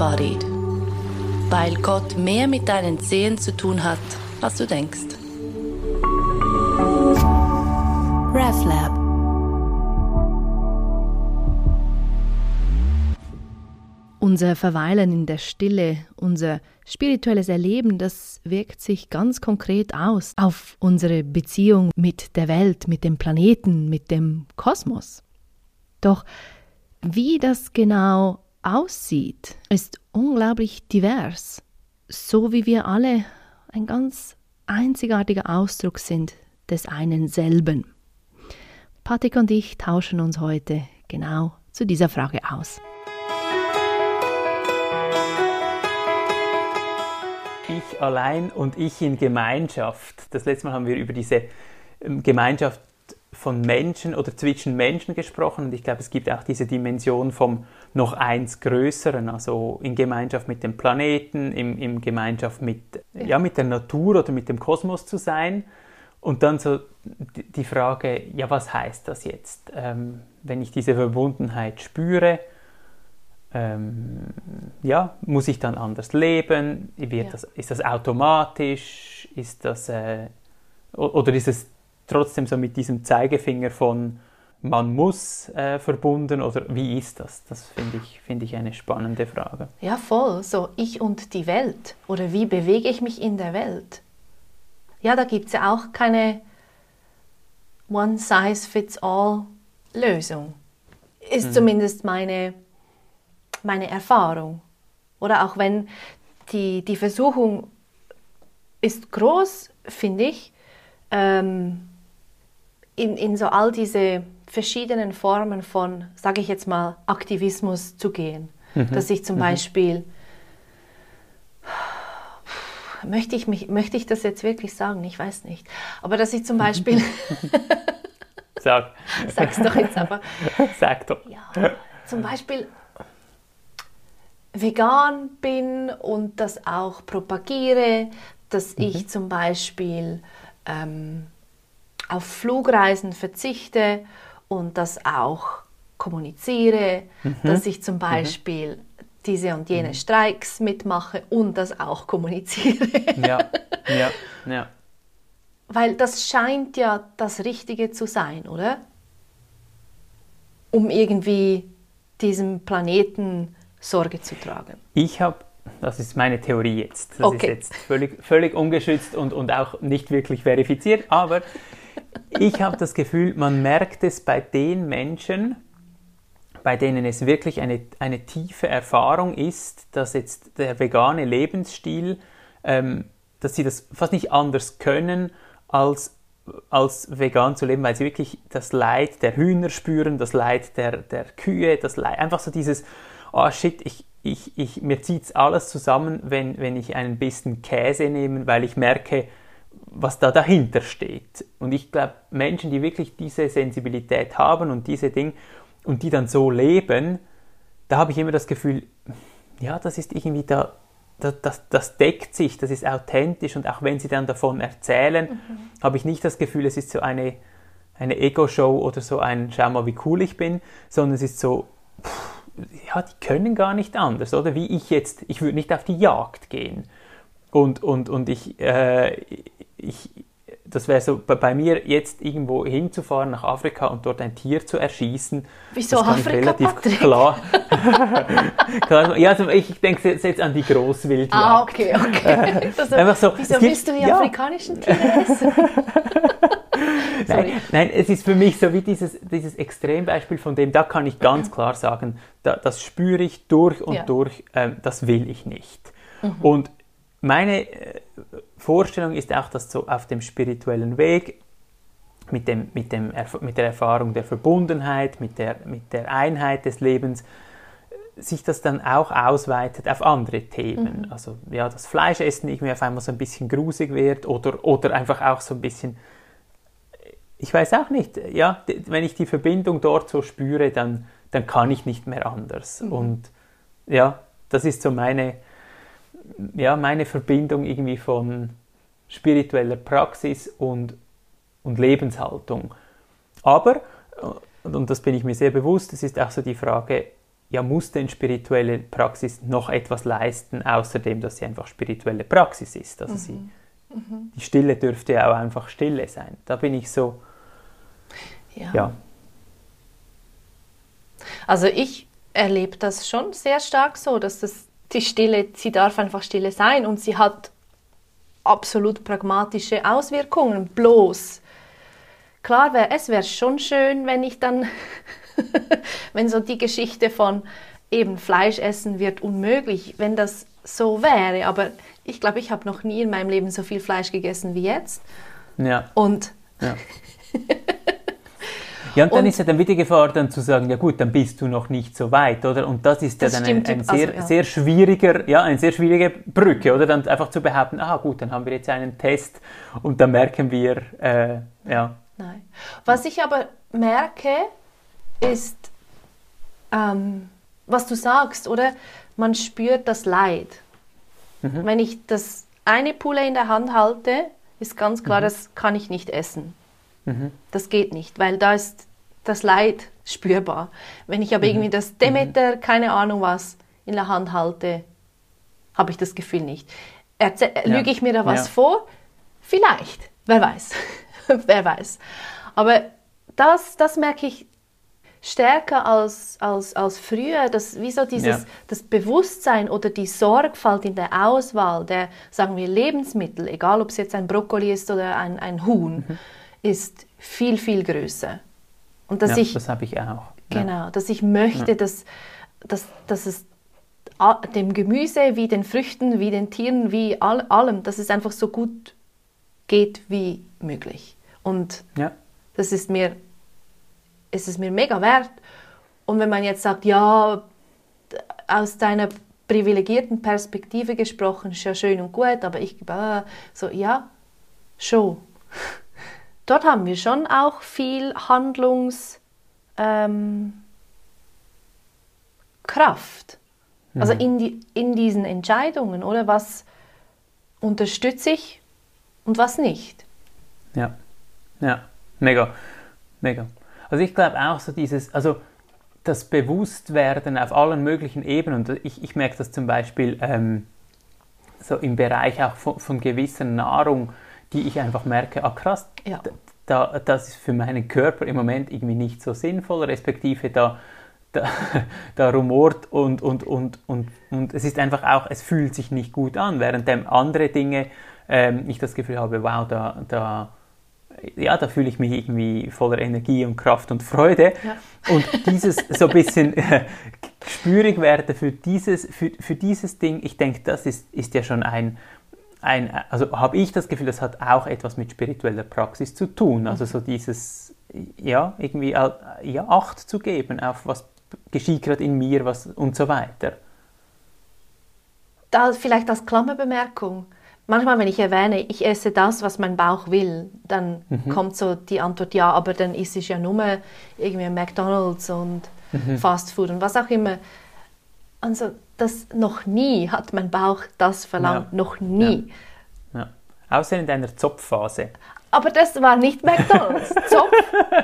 Embodied. Weil Gott mehr mit deinen Zehen zu tun hat, als du denkst. RefLab Unser Verweilen in der Stille, unser spirituelles Erleben, das wirkt sich ganz konkret aus auf unsere Beziehung mit der Welt, mit dem Planeten, mit dem Kosmos. Doch wie das genau aussieht, ist unglaublich divers, so wie wir alle ein ganz einzigartiger Ausdruck sind des einen selben. Patrick und ich tauschen uns heute genau zu dieser Frage aus. Ich allein und ich in Gemeinschaft. Das letzte Mal haben wir über diese ähm, Gemeinschaft von Menschen oder zwischen Menschen gesprochen und ich glaube, es gibt auch diese Dimension vom noch eins Größeren, also in Gemeinschaft mit dem Planeten, in, in Gemeinschaft mit, ja. ja. mit der Natur oder mit dem Kosmos zu sein. Und dann so die Frage, ja, was heißt das jetzt, ähm, wenn ich diese Verbundenheit spüre? ähm, ja, muss ich dann anders leben? Wird ja. das, ist das automatisch? Ist das, äh, oder ist es trotzdem so mit diesem Zeigefinger von man muss äh, verbunden oder wie ist das? Das finde ich, find ich eine spannende Frage. Ja, voll. So ich und die Welt oder wie bewege ich mich in der Welt? Ja, da gibt es ja auch keine One-Size-Fits-All-Lösung. Ist mhm. zumindest meine meine Erfahrung. Oder auch wenn die, die Versuchung ist groß, finde ich, ähm, in, in so all diese verschiedenen Formen von, sage ich jetzt mal, Aktivismus zu gehen. Mhm. Dass ich zum mhm. Beispiel, möchte ich, mich, möchte ich das jetzt wirklich sagen? Ich weiß nicht. Aber dass ich zum Beispiel... Sag. Sag's doch jetzt aber. Sag doch. Ja, zum Beispiel vegan bin und das auch propagiere, dass mhm. ich zum Beispiel ähm, auf Flugreisen verzichte und das auch kommuniziere, mhm. dass ich zum mhm. Beispiel mhm. diese und jene mhm. Streiks mitmache und das auch kommuniziere. Ja, ja, ja. Weil das scheint ja das Richtige zu sein, oder? Um irgendwie diesem Planeten Sorge zu tragen? Ich habe, das ist meine Theorie jetzt, das okay. ist jetzt völlig, völlig ungeschützt und, und auch nicht wirklich verifiziert, aber ich habe das Gefühl, man merkt es bei den Menschen, bei denen es wirklich eine, eine tiefe Erfahrung ist, dass jetzt der vegane Lebensstil, ähm, dass sie das fast nicht anders können, als, als vegan zu leben, weil sie wirklich das Leid der Hühner spüren, das Leid der, der Kühe, das Leid, einfach so dieses, oh shit, ich, ich, ich, mir zieht es alles zusammen, wenn, wenn ich einen bisschen Käse nehme, weil ich merke, was da dahinter steht. Und ich glaube, Menschen, die wirklich diese Sensibilität haben und diese Dinge und die dann so leben, da habe ich immer das Gefühl, ja, das ist irgendwie da, das, das, das, deckt sich, das ist authentisch und auch wenn sie dann davon erzählen, mhm. habe ich nicht das Gefühl, es ist so eine, eine Ego-Show oder so ein Schau mal, wie cool ich bin, sondern es ist so, pff, ja, die können gar nicht anders, oder? Wie ich jetzt, ich würde nicht auf die Jagd gehen. Und, und, und ich, äh, ich das wäre so bei, mir jetzt irgendwo hinzufahren nach Afrika und dort ein Tier zu erschießen. Wieso das Afrika, relativ Patrick? klar. klar. Ja, also ich denke jetzt an die Großwildjagd. Ah, okay, okay. Also, Einfach so, wieso gibt, willst du die ja. afrikanischen Tiere essen? nein, nein, es ist für mich so wie dieses, dieses Extrembeispiel, von dem da kann ich ganz klar sagen, da, das spüre ich durch und ja. durch, ähm, das will ich nicht. Mhm. Und meine äh, Vorstellung ist auch, dass so auf dem spirituellen Weg mit, dem, mit, dem, mit der Erfahrung der Verbundenheit, mit der, mit der Einheit des Lebens, sich das dann auch ausweitet auf andere Themen. Mhm. Also ja, das Fleischessen irgendwie auf einmal so ein bisschen grusig wird oder, oder einfach auch so ein bisschen ich weiß auch nicht, ja, wenn ich die Verbindung dort so spüre, dann, dann kann ich nicht mehr anders. Mhm. Und ja, das ist so meine, ja, meine Verbindung irgendwie von spiritueller Praxis und, und Lebenshaltung. Aber, und das bin ich mir sehr bewusst, es ist auch so die Frage, ja, muss denn spirituelle Praxis noch etwas leisten, außerdem, dass sie einfach spirituelle Praxis ist. Also mhm. sie, mhm. die Stille dürfte ja auch einfach Stille sein. Da bin ich so, ja. ja. Also ich erlebe das schon sehr stark so, dass das die Stille, sie darf einfach Stille sein und sie hat absolut pragmatische Auswirkungen. Bloß, klar wäre, es wäre schon schön, wenn ich dann wenn so die Geschichte von eben Fleisch essen wird unmöglich, wenn das so wäre. Aber ich glaube, ich habe noch nie in meinem Leben so viel Fleisch gegessen wie jetzt. Ja. Und ja. Ja, und dann und, ist ja dann wieder Gefahr, dann zu sagen, ja gut, dann bist du noch nicht so weit, oder? Und das ist ja dann ein, ein sehr, also, ja. sehr schwieriger, ja, eine sehr schwierige Brücke, oder? Dann einfach zu behaupten, ah gut, dann haben wir jetzt einen Test und dann merken wir, äh, ja. Nein. Was ich aber merke, ist, ähm, was du sagst, oder? Man spürt das Leid. Mhm. Wenn ich das eine Pulle in der Hand halte, ist ganz klar, mhm. das kann ich nicht essen. Mhm. Das geht nicht, weil da ist das Leid spürbar. Wenn ich aber mhm. irgendwie das Demeter, mhm. keine Ahnung was, in der Hand halte, habe ich das Gefühl nicht. Erze ja. Lüge ich mir da was ja. vor? Vielleicht. Wer weiß. Wer weiß. Aber das, das merke ich stärker als, als, als früher, dass, wie so dieses, ja. das Bewusstsein oder die Sorgfalt in der Auswahl der, sagen wir, Lebensmittel, egal ob es jetzt ein Brokkoli ist oder ein, ein Huhn, mhm. Ist viel, viel größer. Und dass ja, ich, das habe ich auch. Genau, dass ich möchte, ja. dass, dass, dass es dem Gemüse wie den Früchten, wie den Tieren, wie all, allem, dass es einfach so gut geht wie möglich. Und ja. das ist mir ist es mir mega wert. Und wenn man jetzt sagt, ja, aus deiner privilegierten Perspektive gesprochen, ist ja schön und gut, aber ich äh, so, ja, schon. Dort haben wir schon auch viel Handlungskraft. Ähm, Also mhm. in, die, in diesen Entscheidungen, oder? Was unterstütze ich und was nicht? Ja, ja, mega, mega. Also ich glaube auch so dieses, also das Bewusstwerden auf allen möglichen Ebenen. Und ich, ich merke das zum Beispiel ähm, so im Bereich auch von, von, gewisser Nahrung, die ich einfach merke, ah krass, ja. da, das ist für meinen Körper im Moment irgendwie nicht so sinnvoll, respektive da, da, da rumort und, und, und, und, und es ist einfach auch, es fühlt sich nicht gut an, während andere Dinge ähm, ich das Gefühl habe, wow, da, da ja, da fühle ich mich irgendwie voller Energie und Kraft und Freude. Ja. Und dieses so ein bisschen äh, spürig werden für dieses, für, für dieses Ding, ich denke, das ist, ist ja schon ein, ein also habe ich das Gefühl, das hat auch etwas mit spiritueller Praxis zu tun. Also so dieses, ja, irgendwie ja, Acht zu geben auf was geschieht gerade in mir was, und so weiter. Da vielleicht als Klammerbemerkung manchmal, wenn ich erwähne, ich esse das, was mein Bauch will, dann mhm. kommt so die Antwort, ja, aber dann ist es ja nur irgendwie McDonalds und mhm. Fast Food und was auch immer. Also das noch nie hat mein Bauch das verlangt, ja. noch nie. Ja. Ja. Außer in deiner Zopfphase. Aber das war nicht McDonalds. Zopf,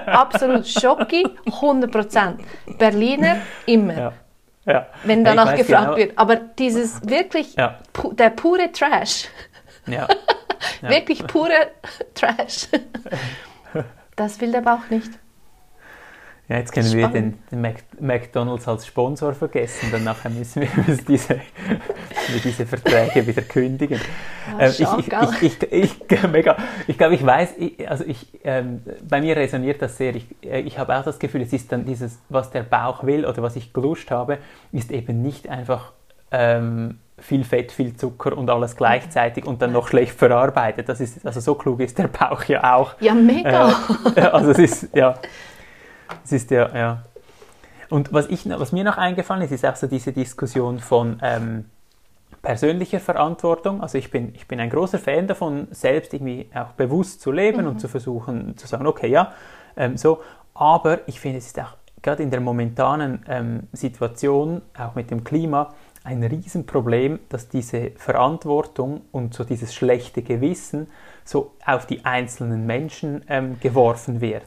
absolut Schocki, 100%. Berliner, immer. Wenn danach gefragt genau. wird. Aber dieses wirklich, pu der pure Trash. Wirklich pure Trash. Das will der Bauch nicht. Ja, jetzt können wir den, den Mac McDonalds als Sponsor vergessen, dann nachher müssen wir diese, diese Verträge wieder kündigen. Ja, ähm, ich, ich, ich, ich, mega, ich glaube, ich weiß, also ich, ähm, bei mir resoniert das sehr. Ich, äh, ich habe auch das Gefühl, es ist dann dieses, was der Bauch will oder was ich gelust habe, ist eben nicht einfach ähm, viel Fett, viel Zucker und alles gleichzeitig und dann noch schlecht verarbeitet. Das ist, also so klug ist der Bauch ja auch. Ja, mega. Äh, also es ist, ja, es ist ja, ja. Und was, ich, was mir noch eingefallen ist, ist auch so diese Diskussion von ähm, persönlicher Verantwortung. Also ich bin, ich bin ein großer Fan davon, selbst irgendwie auch bewusst zu leben mhm. und zu versuchen zu sagen, okay, ja, ähm, so. Aber ich finde, es ist auch gerade in der momentanen ähm, Situation, auch mit dem Klima, ein Riesenproblem, dass diese Verantwortung und so dieses schlechte Gewissen so auf die einzelnen Menschen ähm, geworfen wird.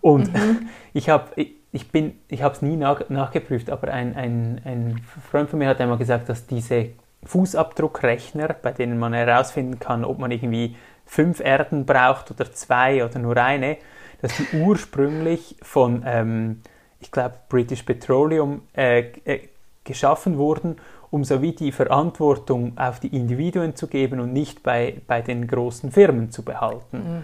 Und mhm. ich habe ich bin, ich habe es nie nach, nachgeprüft, aber ein, ein, ein Freund von mir hat einmal gesagt, dass diese Fußabdruckrechner, bei denen man herausfinden kann, ob man irgendwie fünf Erden braucht oder zwei oder nur eine, dass die ursprünglich von, ähm, ich glaube, British Petroleum äh, äh, geschaffen wurden, um so wie die Verantwortung auf die Individuen zu geben und nicht bei, bei den großen Firmen zu behalten. Mhm.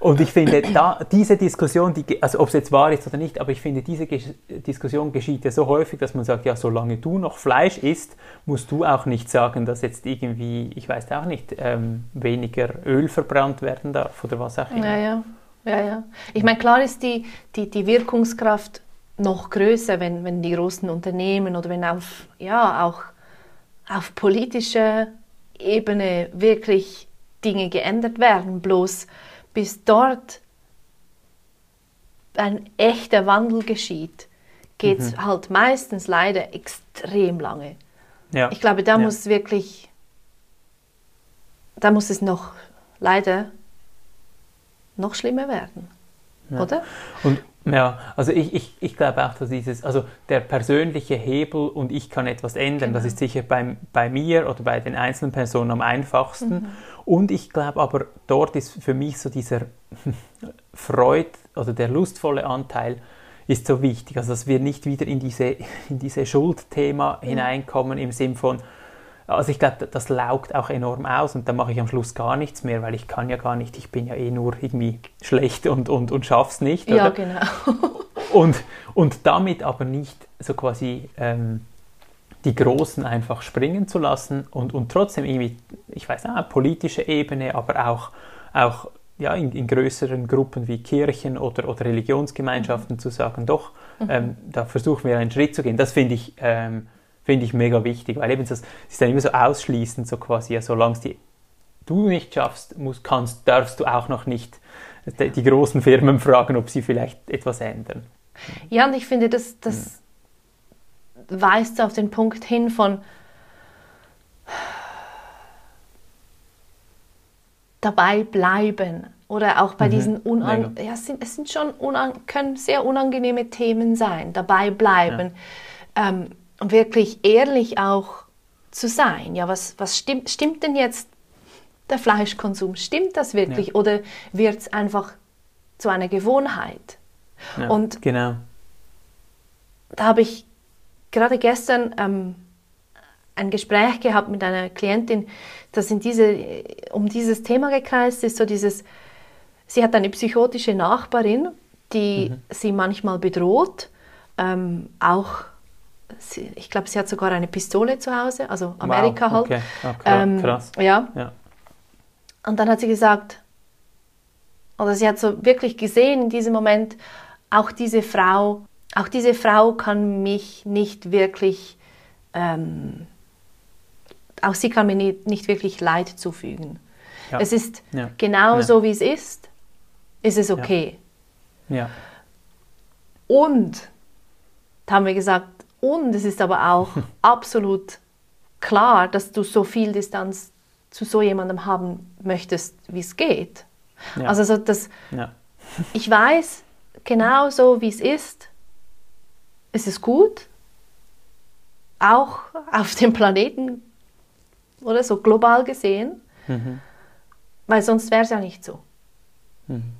Und ich finde, da, diese Diskussion, die, also ob es jetzt wahr ist oder nicht, aber ich finde, diese Ges Diskussion geschieht ja so häufig, dass man sagt, ja, solange du noch Fleisch isst, musst du auch nicht sagen, dass jetzt irgendwie, ich weiß auch nicht, ähm, weniger Öl verbrannt werden darf oder was auch immer. Ja, ja. ja, ja. Ich meine, klar ist die, die, die Wirkungskraft noch größer, wenn, wenn die großen Unternehmen oder wenn auf, ja, auch auf politischer Ebene wirklich Dinge geändert werden. Bloß bis dort ein echter Wandel geschieht, geht es mhm. halt meistens leider extrem lange. Ja. Ich glaube, da ja. muss wirklich, da muss es noch leider noch schlimmer werden, ja. oder? Und ja, also ich, ich, ich glaube auch, dass dieses, also der persönliche Hebel und ich kann etwas ändern, genau. das ist sicher bei, bei mir oder bei den einzelnen Personen am einfachsten. Mhm. Und ich glaube aber, dort ist für mich so dieser Freud oder der lustvolle Anteil ist so wichtig, also dass wir nicht wieder in diese, in diese Schuldthema mhm. hineinkommen im Sinn von, also ich glaube, das laugt auch enorm aus und dann mache ich am Schluss gar nichts mehr, weil ich kann ja gar nicht, ich bin ja eh nur irgendwie schlecht und, und, und schaff's nicht. Oder? Ja, genau. und, und damit aber nicht so quasi ähm, die Großen einfach springen zu lassen und, und trotzdem irgendwie, ich weiß nicht, politische Ebene, aber auch, auch ja, in, in größeren Gruppen wie Kirchen oder, oder Religionsgemeinschaften mhm. zu sagen, doch, mhm. ähm, da versuchen wir einen Schritt zu gehen. Das finde ich ähm, finde ich mega wichtig, weil eben das ist dann immer so ausschließend, so quasi, ja, solange es du nicht schaffst, musst, kannst, darfst du auch noch nicht die, die, großen Firmen fragen, ob sie vielleicht etwas ändern. Ja, und ich finde, das, das hm. weist auf den Punkt hin von dabei bleiben oder auch bei mhm. diesen unan ja, es sind, es sind schon unan können sehr unangenehme Themen sein, dabei bleiben. Ja. Ähm, wirklich ehrlich auch zu sein. Ja, was, was stimmt, stimmt denn jetzt der Fleischkonsum? Stimmt das wirklich ja. oder wird es einfach zu einer Gewohnheit? Ja, und genau. da habe ich gerade gestern ähm, ein Gespräch gehabt mit einer Klientin, das in diese, um dieses Thema gekreist ist, so dieses, sie hat eine psychotische Nachbarin, die mhm. sie manchmal bedroht, ähm, auch sie, ich glaube, sie hat sogar eine Pistole zu Hause, also Amerika wow, okay. halt. Ja, ähm, krass. Ja. ja. Und dann hat sie gesagt, oder sie hat so wirklich gesehen in diesem Moment, auch diese Frau, auch diese Frau kann mich nicht wirklich, ähm, auch sie kann mir nicht, nicht wirklich Leid zufügen. Ja. Es ist ja. genau ja. so, wie es ist, ist es okay. Ja. Und da haben wir gesagt, und es ist aber auch absolut klar, dass du so viel Distanz zu so jemandem haben möchtest, wie es geht. Ja. Also so das, ja. ich weiß genau so, wie es ist. Es ist gut, auch auf dem Planeten oder so global gesehen, mhm. weil sonst wäre es ja nicht so. Mhm.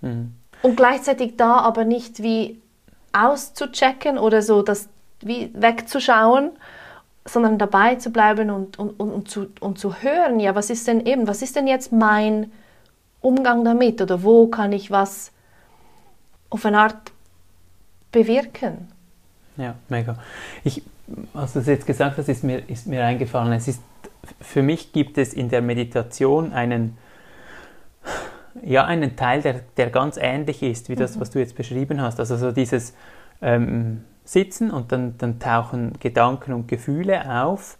Mhm. Und gleichzeitig da aber nicht wie auszuchecken oder so, dass wie wegzuschauen, sondern dabei zu bleiben und, und, und, und, zu, und zu hören, ja, was ist denn eben, was ist denn jetzt mein Umgang damit oder wo kann ich was auf eine Art bewirken? Ja, mega. Ich, als du jetzt gesagt hast, ist mir, ist mir eingefallen, es ist, für mich gibt es in der Meditation einen, ja, einen Teil, der, der ganz ähnlich ist, wie das, mhm. was du jetzt beschrieben hast. Also so dieses, ähm, sitzen und dann, dann tauchen Gedanken und Gefühle auf.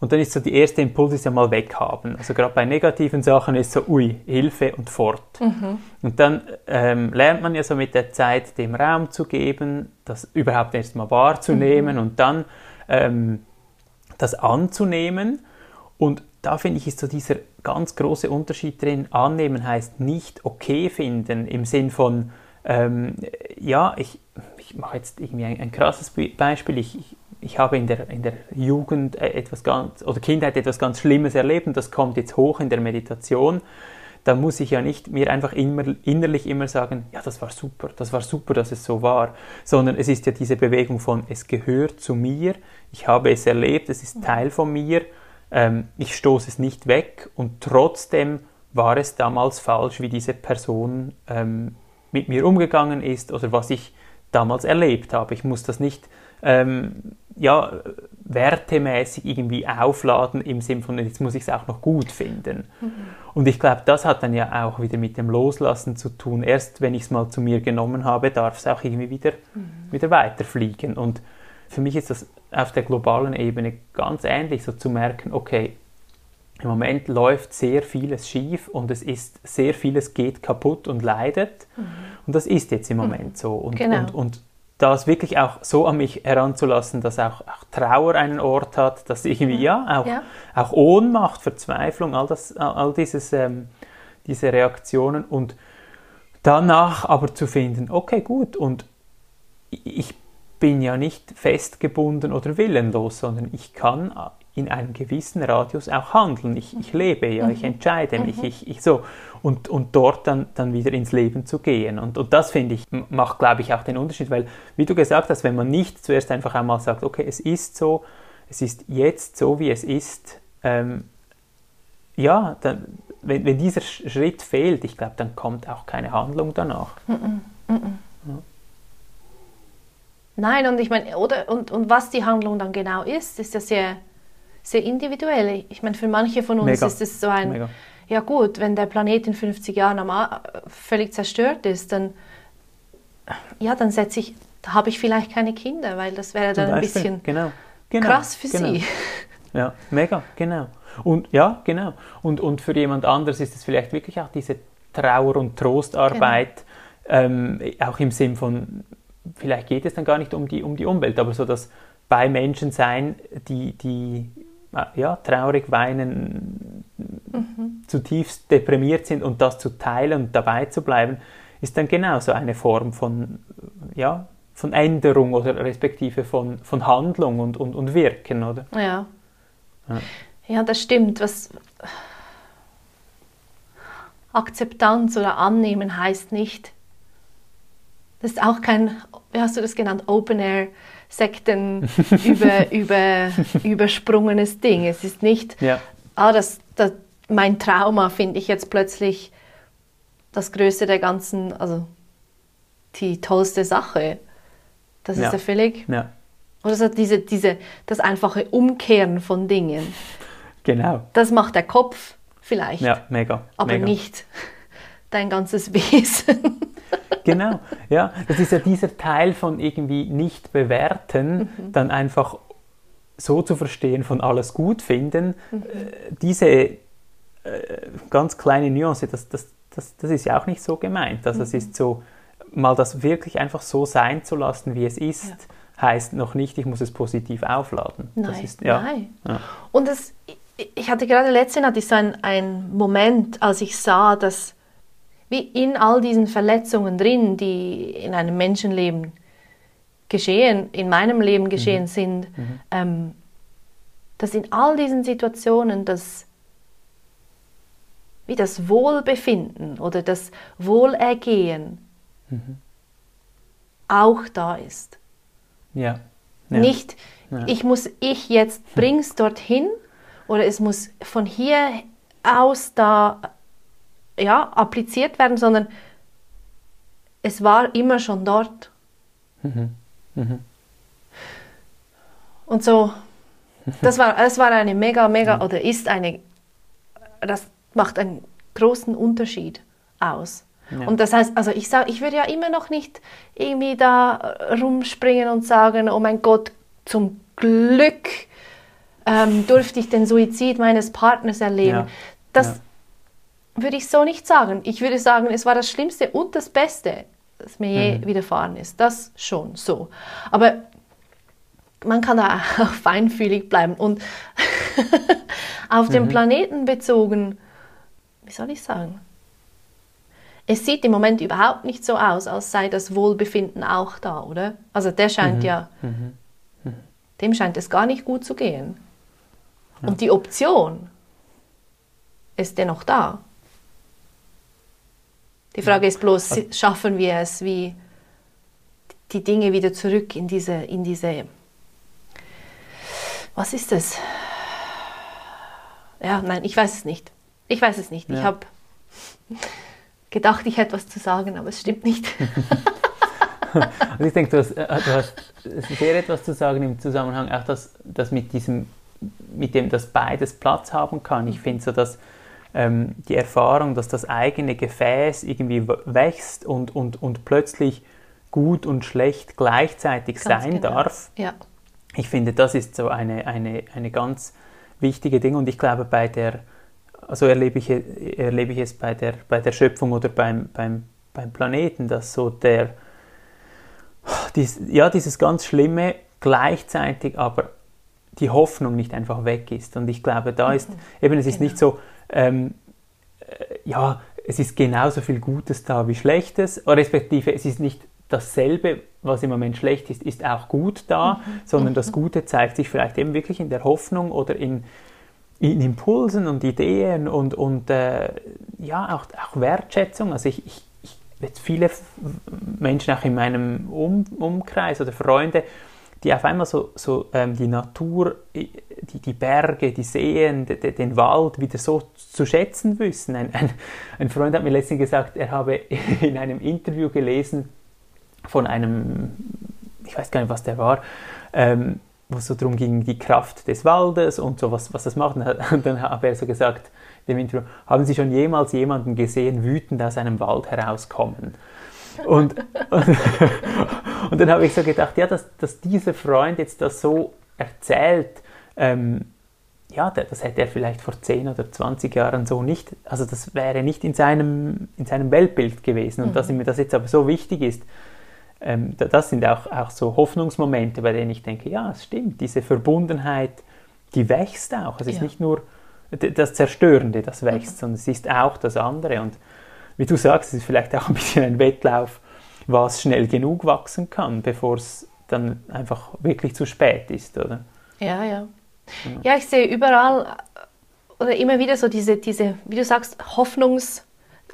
Und dann ist so die erste Impuls ist ja mal weghaben. Also gerade bei negativen Sachen ist so, ui, Hilfe und fort. Mhm. Und dann ähm, lernt man ja so mit der Zeit dem Raum zu geben, das überhaupt erst mal wahrzunehmen mhm. und dann ähm, das anzunehmen. Und da finde ich, ist so dieser ganz große Unterschied drin. Annehmen heißt nicht okay finden im Sinn von, ähm, ja, ich, ich mache jetzt irgendwie ein, ein krasses Beispiel. Ich, ich, ich, habe in der, in der Jugend äh, etwas ganz, oder Kindheit etwas ganz Schlimmes erlebt und das kommt jetzt hoch in der Meditation. Da muss ich ja nicht mir einfach immer, innerlich immer sagen, ja, das war super, das war super, dass es so war, sondern es ist ja diese Bewegung von, es gehört zu mir, ich habe es erlebt, es ist Teil von mir, ähm, ich stoße es nicht weg und trotzdem war es damals falsch, wie diese Person ähm, mit mir umgegangen ist oder was ich damals erlebt habe. Ich muss das nicht ähm, ja, wertemäßig irgendwie aufladen im Sinne von, jetzt muss ich es auch noch gut finden. Mhm. Und ich glaube, das hat dann ja auch wieder mit dem Loslassen zu tun. Erst wenn ich es mal zu mir genommen habe, darf es auch irgendwie wieder, mhm. wieder weiterfliegen. Und für mich ist das auf der globalen Ebene ganz ähnlich, so zu merken, okay, im Moment läuft sehr vieles schief und es ist sehr vieles geht kaputt und leidet. Mhm. Und das ist jetzt im mhm. Moment so. Und, genau. und, und das wirklich auch so an mich heranzulassen, dass auch, auch Trauer einen Ort hat, dass irgendwie, mhm. ja, auch, ja. auch Ohnmacht, Verzweiflung, all, das, all dieses, ähm, diese Reaktionen und danach aber zu finden, okay, gut, und ich bin ja nicht festgebunden oder willenlos, sondern ich kann in einem gewissen Radius auch handeln. Ich, ich lebe ja, ich mhm. entscheide mich, mhm. ich, ich so. Und, und dort dann, dann wieder ins Leben zu gehen. Und, und das finde ich, macht, glaube ich, auch den Unterschied, weil, wie du gesagt hast, wenn man nicht zuerst einfach einmal sagt, okay, es ist so, es ist jetzt so, wie es ist, ähm, ja, dann, wenn, wenn dieser Schritt fehlt, ich glaube, dann kommt auch keine Handlung danach. Mhm. Ja. Nein, und ich meine, oder und, und was die Handlung dann genau ist, ist ja sehr sehr individuell. Ich meine, für manche von uns Mega. ist es so ein, Mega. ja gut, wenn der Planet in 50 Jahren völlig zerstört ist, dann, ja, dann setze ich, da habe ich vielleicht keine Kinder, weil das wäre dann ein bisschen genau. Genau. krass für genau. sie. Ja, mega, genau. Und ja, genau. Und, und für jemand anderes ist es vielleicht wirklich auch diese Trauer- und Trostarbeit, genau. ähm, auch im Sinn von, vielleicht geht es dann gar nicht um die, um die Umwelt, aber so das bei Menschen sein, die, die ja, traurig weinen, mhm. zutiefst deprimiert sind und das zu teilen und dabei zu bleiben, ist dann genauso eine Form von, ja, von Änderung oder respektive von, von Handlung und, und, und Wirken, oder? Ja. ja. Ja, das stimmt. Was Akzeptanz oder Annehmen heißt nicht, das ist auch kein, wie hast du das genannt, Open Air Sekten über, über, übersprungenes Ding. Es ist nicht, ja. ah, das, das, mein Trauma finde ich jetzt plötzlich das Größte der ganzen, also die tollste Sache. Das ja. ist ja völlig. Ja. Oder so diese, diese, das einfache Umkehren von Dingen. Genau. Das macht der Kopf vielleicht. Ja, mega. Aber mega. nicht dein ganzes Wesen. Genau, ja, das ist ja dieser Teil von irgendwie nicht bewerten, mhm. dann einfach so zu verstehen von alles gut finden, mhm. äh, diese äh, ganz kleine Nuance, das, das, das, das ist ja auch nicht so gemeint. Also mhm. es ist so, mal das wirklich einfach so sein zu lassen, wie es ist, ja. heißt noch nicht, ich muss es positiv aufladen. Nein, ist, ja. nein. Ja. Und das, ich hatte gerade letztens hatte ich so einen Moment, als ich sah, dass wie in all diesen Verletzungen drin, die in einem Menschenleben geschehen, in meinem Leben geschehen mhm. sind, mhm. Ähm, dass in all diesen Situationen das wie das Wohlbefinden oder das Wohlergehen mhm. auch da ist. Ja. ja. Nicht, ja. ich muss, ich jetzt bring's dorthin oder es muss von hier aus da ja, appliziert werden, sondern es war immer schon dort. Mhm. Mhm. Und so, das war, das war eine mega, mega, mhm. oder ist eine, das macht einen großen Unterschied aus. Ja. Und das heißt, also ich sage, ich würde ja immer noch nicht irgendwie da rumspringen und sagen, oh mein Gott, zum Glück ähm, durfte ich den Suizid meines Partners erleben. Ja. Das, ja würde ich so nicht sagen. Ich würde sagen, es war das Schlimmste und das Beste, das mir je mhm. widerfahren ist. Das schon so. Aber man kann da auch feinfühlig bleiben und auf mhm. den Planeten bezogen, wie soll ich sagen? es sieht im Moment überhaupt nicht so aus, als sei das Wohlbefinden auch da, oder? Also der scheint mhm. ja, mhm. Mhm. dem scheint es gar nicht gut zu gehen. Ja. Und die Option ist dennoch da. Die Frage ist bloß, also schaffen wir es, wie die Dinge wieder zurück in diese, in diese, was ist es? Ja, nein, ich weiß es nicht. Ich weiß es nicht. Ja. Ich habe gedacht, ich hätte was zu sagen, aber es stimmt nicht. also ich denke, du hast, äh, du hast sehr etwas zu sagen im Zusammenhang auch das, das mit diesem, mit dem, dass beides Platz haben kann. Ich finde so, dass ähm, die Erfahrung, dass das eigene Gefäß irgendwie wächst und, und, und plötzlich gut und schlecht gleichzeitig ganz sein genau. darf. Ja. Ich finde, das ist so eine, eine, eine ganz wichtige Ding und ich glaube, bei der, also erlebe ich, erlebe ich es bei der, bei der Schöpfung oder beim, beim, beim Planeten, dass so der, dies, ja, dieses ganz Schlimme gleichzeitig aber die Hoffnung nicht einfach weg ist. Und ich glaube, da ist, mhm. eben, es ist genau. nicht so, ähm, äh, ja, es ist genauso viel Gutes da wie Schlechtes, respektive es ist nicht dasselbe, was im Moment schlecht ist, ist auch gut da, mhm. sondern das mhm. Gute zeigt sich vielleicht eben wirklich in der Hoffnung oder in, in Impulsen und Ideen und, und äh, ja, auch, auch Wertschätzung. Also ich, ich, ich jetzt viele Menschen auch in meinem um Umkreis oder Freunde, die auf einmal so, so ähm, die Natur, die, die Berge, die Seen, de, de, den Wald wieder so zu schätzen wissen. Ein, ein, ein Freund hat mir letztens gesagt, er habe in einem Interview gelesen, von einem, ich weiß gar nicht, was der war, ähm, wo es so darum ging, die Kraft des Waldes und so, was, was das macht. Und dann hat er so gesagt, dem Interview, haben Sie schon jemals jemanden gesehen, wütend aus einem Wald herauskommen? Und, und, und dann habe ich so gedacht, ja, dass, dass dieser Freund jetzt das so erzählt, ähm, ja, das hätte er vielleicht vor 10 oder 20 Jahren so nicht, also das wäre nicht in seinem, in seinem Weltbild gewesen. Und mhm. dass ihm das jetzt aber so wichtig ist, ähm, das sind auch, auch so Hoffnungsmomente, bei denen ich denke, ja, es stimmt, diese Verbundenheit, die wächst auch. Es ist ja. nicht nur das Zerstörende, das wächst, mhm. sondern es ist auch das andere. Und wie du sagst, es ist vielleicht auch ein bisschen ein Wettlauf, was schnell genug wachsen kann, bevor es dann einfach wirklich zu spät ist, oder? Ja, ja. Ja, ich sehe überall oder immer wieder so diese, diese wie du sagst, Hoffnungs-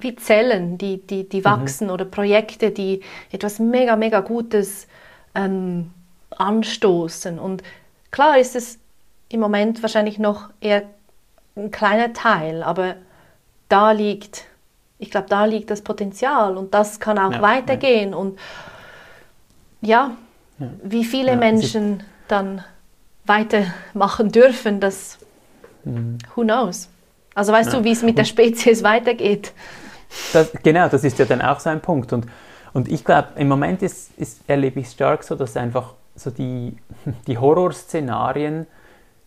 wie Zellen, die, die, die mhm. wachsen mhm. oder Projekte, die etwas mega, mega Gutes ähm, anstoßen. Und klar ist es im Moment wahrscheinlich noch eher ein kleiner Teil, aber da liegt, ich glaube, da liegt das Potenzial und das kann auch ja, weitergehen. Ja. Und ja, ja, wie viele Menschen dann weitermachen dürfen, das, mhm. who knows. Also weißt du, wie es mit der Spezies weitergeht? Das, genau, das ist ja dann auch so ein Punkt. Und, und ich glaube, im Moment ist, ist, erlebe ich es stark so, dass einfach so die, die Horrorszenarien,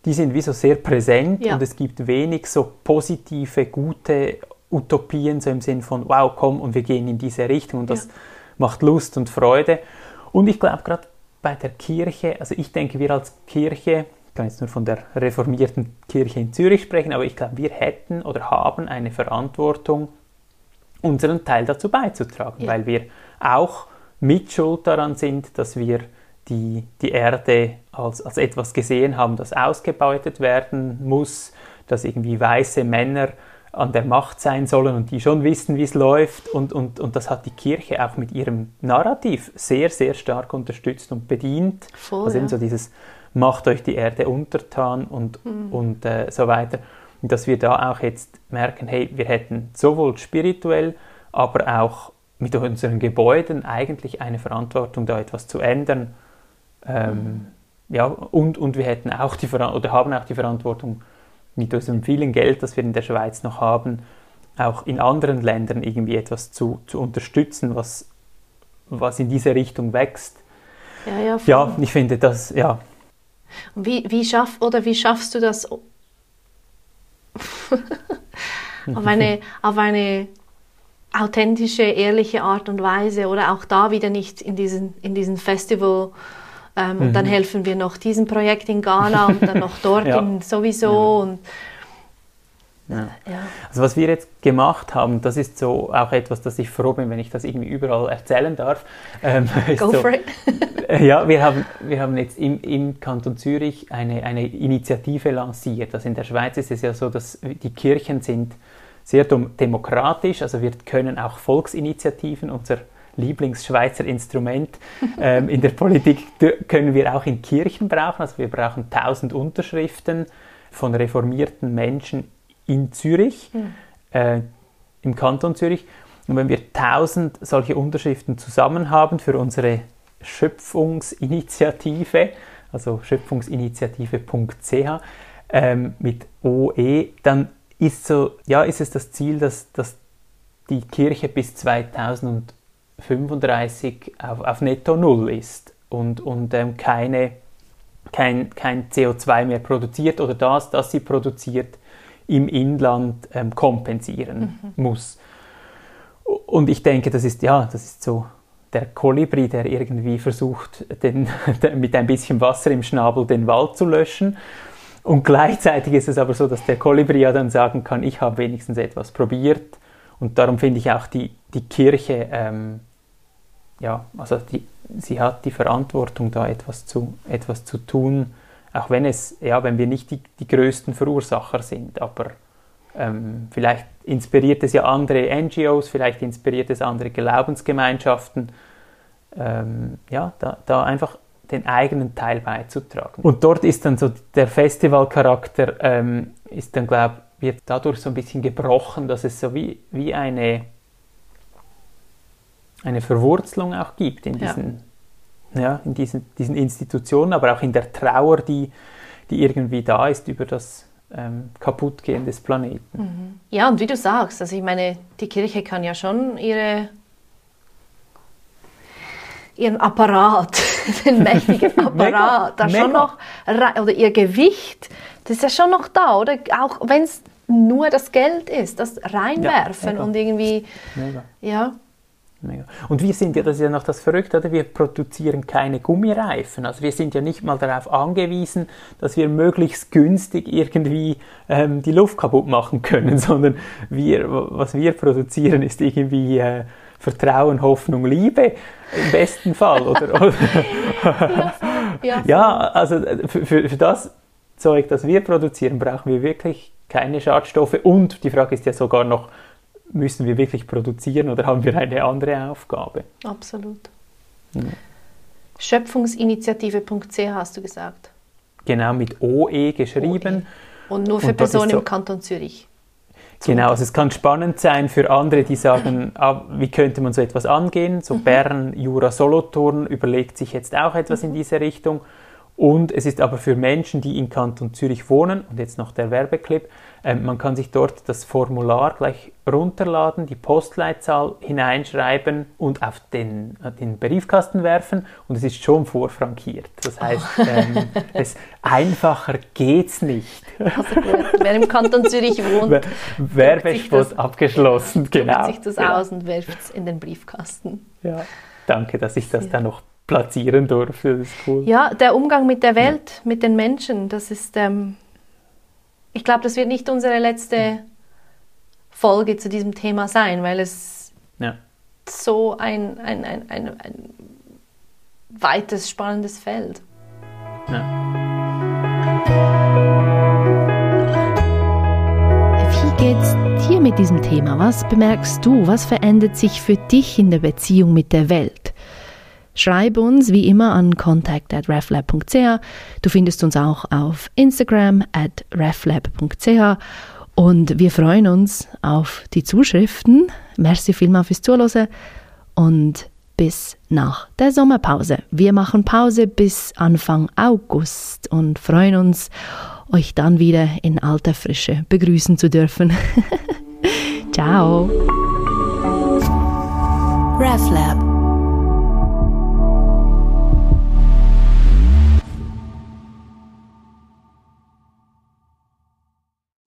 die sind wie so sehr präsent und es gibt wenig so positive, gute Utopien, so im Sinn von, wow, komm und wir gehen in diese Richtung und das ja. macht Lust und Freude. Und ich glaube gerade bei der Kirche, also ich denke, wir als Kirche, ich kann jetzt nur von der reformierten Kirche in Zürich sprechen, aber ich glaube, wir hätten oder haben eine Verantwortung, unseren Teil dazu beizutragen, ja. weil wir auch mitschuld daran sind, dass wir die, die Erde als, als etwas gesehen haben, das ausgebeutet werden muss, dass irgendwie weiße Männer an der Macht sein sollen und die schon wissen, wie es läuft. Und, und, und das hat die Kirche auch mit ihrem Narrativ sehr, sehr stark unterstützt und bedient. Voll, also eben so dieses macht euch die Erde untertan und, mhm. und äh, so weiter. Und dass wir da auch jetzt merken, hey, wir hätten sowohl spirituell, aber auch mit unseren Gebäuden eigentlich eine Verantwortung, da etwas zu ändern. Ähm, mhm. ja, und, und wir hätten auch die oder haben auch die Verantwortung, mit unserem vielen Geld, das wir in der Schweiz noch haben, auch in anderen Ländern irgendwie etwas zu, zu unterstützen, was, was in diese Richtung wächst. Ja, ja, ja ich finde das, ja. Und wie, wie, schaff, oder wie schaffst du das auf, eine, auf eine authentische, ehrliche Art und Weise oder auch da wieder nicht in diesen, in diesen Festival ähm, mhm. und dann mhm. helfen wir noch diesem Projekt in Ghana und dann noch dort ja. sowieso und Ja. Ja. Also was wir jetzt gemacht haben, das ist so auch etwas, das ich froh bin, wenn ich das irgendwie überall erzählen darf. Ähm, Go so, for it. ja, wir haben, wir haben jetzt im, im Kanton Zürich eine, eine Initiative lanciert. Also in der Schweiz ist es ja so, dass die Kirchen sind sehr demokratisch, also wir können auch Volksinitiativen, unser Lieblingsschweizer Instrument ähm, in der Politik, können wir auch in Kirchen brauchen. Also wir brauchen 1000 Unterschriften von reformierten Menschen in Zürich, mhm. äh, im Kanton Zürich. Und wenn wir 1000 solche Unterschriften zusammen haben für unsere Schöpfungsinitiative, also schöpfungsinitiative.ch ähm, mit OE, dann ist, so, ja, ist es das Ziel, dass, dass die Kirche bis 2035 auf, auf Netto Null ist und, und ähm, keine, kein, kein CO2 mehr produziert oder das, das sie produziert, im Inland ähm, kompensieren mhm. muss. Und ich denke, das ist ja, das ist so der Kolibri, der irgendwie versucht, den, mit ein bisschen Wasser im Schnabel den Wald zu löschen. Und gleichzeitig ist es aber so, dass der Kolibri ja dann sagen kann, ich habe wenigstens etwas probiert. Und darum finde ich auch die, die Kirche, ähm, ja, also die, sie hat die Verantwortung, da etwas zu, etwas zu tun, auch wenn es, ja, wenn wir nicht die, die größten Verursacher sind, aber ähm, vielleicht inspiriert es ja andere NGOs, vielleicht inspiriert es andere Glaubensgemeinschaften, ähm, ja, da, da einfach den eigenen Teil beizutragen. Und dort ist dann so der Festivalcharakter, ähm, ist dann, glaube wird dadurch so ein bisschen gebrochen, dass es so wie, wie eine, eine Verwurzelung auch gibt in diesen ja, in diesen, diesen Institutionen, aber auch in der Trauer, die, die irgendwie da ist über das ähm, Kaputtgehen des Planeten. Mhm. Ja, und wie du sagst, also ich meine, die Kirche kann ja schon ihre, ihren Apparat, den mächtigen Apparat, da schon noch, oder ihr Gewicht, das ist ja schon noch da, oder? Auch wenn es nur das Geld ist, das reinwerfen ja, und irgendwie, mega. ja. Mega. Und wir sind ja, das ist ja noch das Verrückte, oder? wir produzieren keine Gummireifen. Also wir sind ja nicht mal darauf angewiesen, dass wir möglichst günstig irgendwie ähm, die Luft kaputt machen können, sondern wir, was wir produzieren, ist irgendwie äh, Vertrauen, Hoffnung, Liebe im besten Fall. Oder, oder? ja, ja, ja, also äh, für, für, für das Zeug, das wir produzieren, brauchen wir wirklich keine Schadstoffe. Und die Frage ist ja sogar noch, müssen wir wirklich produzieren oder haben wir eine andere Aufgabe? Absolut. Ja. Schöpfungsinitiative.ch hast du gesagt. Genau, mit OE geschrieben. OE. Und nur für Und Personen so, im Kanton Zürich. Genau, also es kann spannend sein für andere, die sagen, ah, wie könnte man so etwas angehen? So mhm. Bern, Jura, Solothurn überlegt sich jetzt auch etwas mhm. in diese Richtung. Und es ist aber für Menschen, die in Kanton Zürich wohnen, und jetzt noch der Werbeclip, ähm, man kann sich dort das Formular gleich runterladen, die Postleitzahl hineinschreiben und auf den, äh, den Briefkasten werfen und es ist schon vorfrankiert. Das heißt, oh. ähm, es, einfacher geht's nicht. Also gut, wer im Kanton Zürich wohnt, Werbespot abgeschlossen, genau. sich das aus und werft es in den Briefkasten. Ja, danke, dass ich das ja. da noch platzieren durfte. Das ist cool. Ja, der Umgang mit der Welt, ja. mit den Menschen, das ist, ähm, ich glaube, das wird nicht unsere letzte Folge zu diesem Thema sein, weil es ja. so ein, ein, ein, ein, ein weites, spannendes Feld. Ja. Wie geht's dir mit diesem Thema? Was bemerkst du? Was verändert sich für dich in der Beziehung mit der Welt? Schreib uns wie immer an contact@reflab.ch. Du findest uns auch auf Instagram at reflab.ch und wir freuen uns auf die Zuschriften. Merci vielmals fürs Zuhören und bis nach der Sommerpause. Wir machen Pause bis Anfang August und freuen uns, euch dann wieder in alter Frische begrüßen zu dürfen. Ciao. RefLab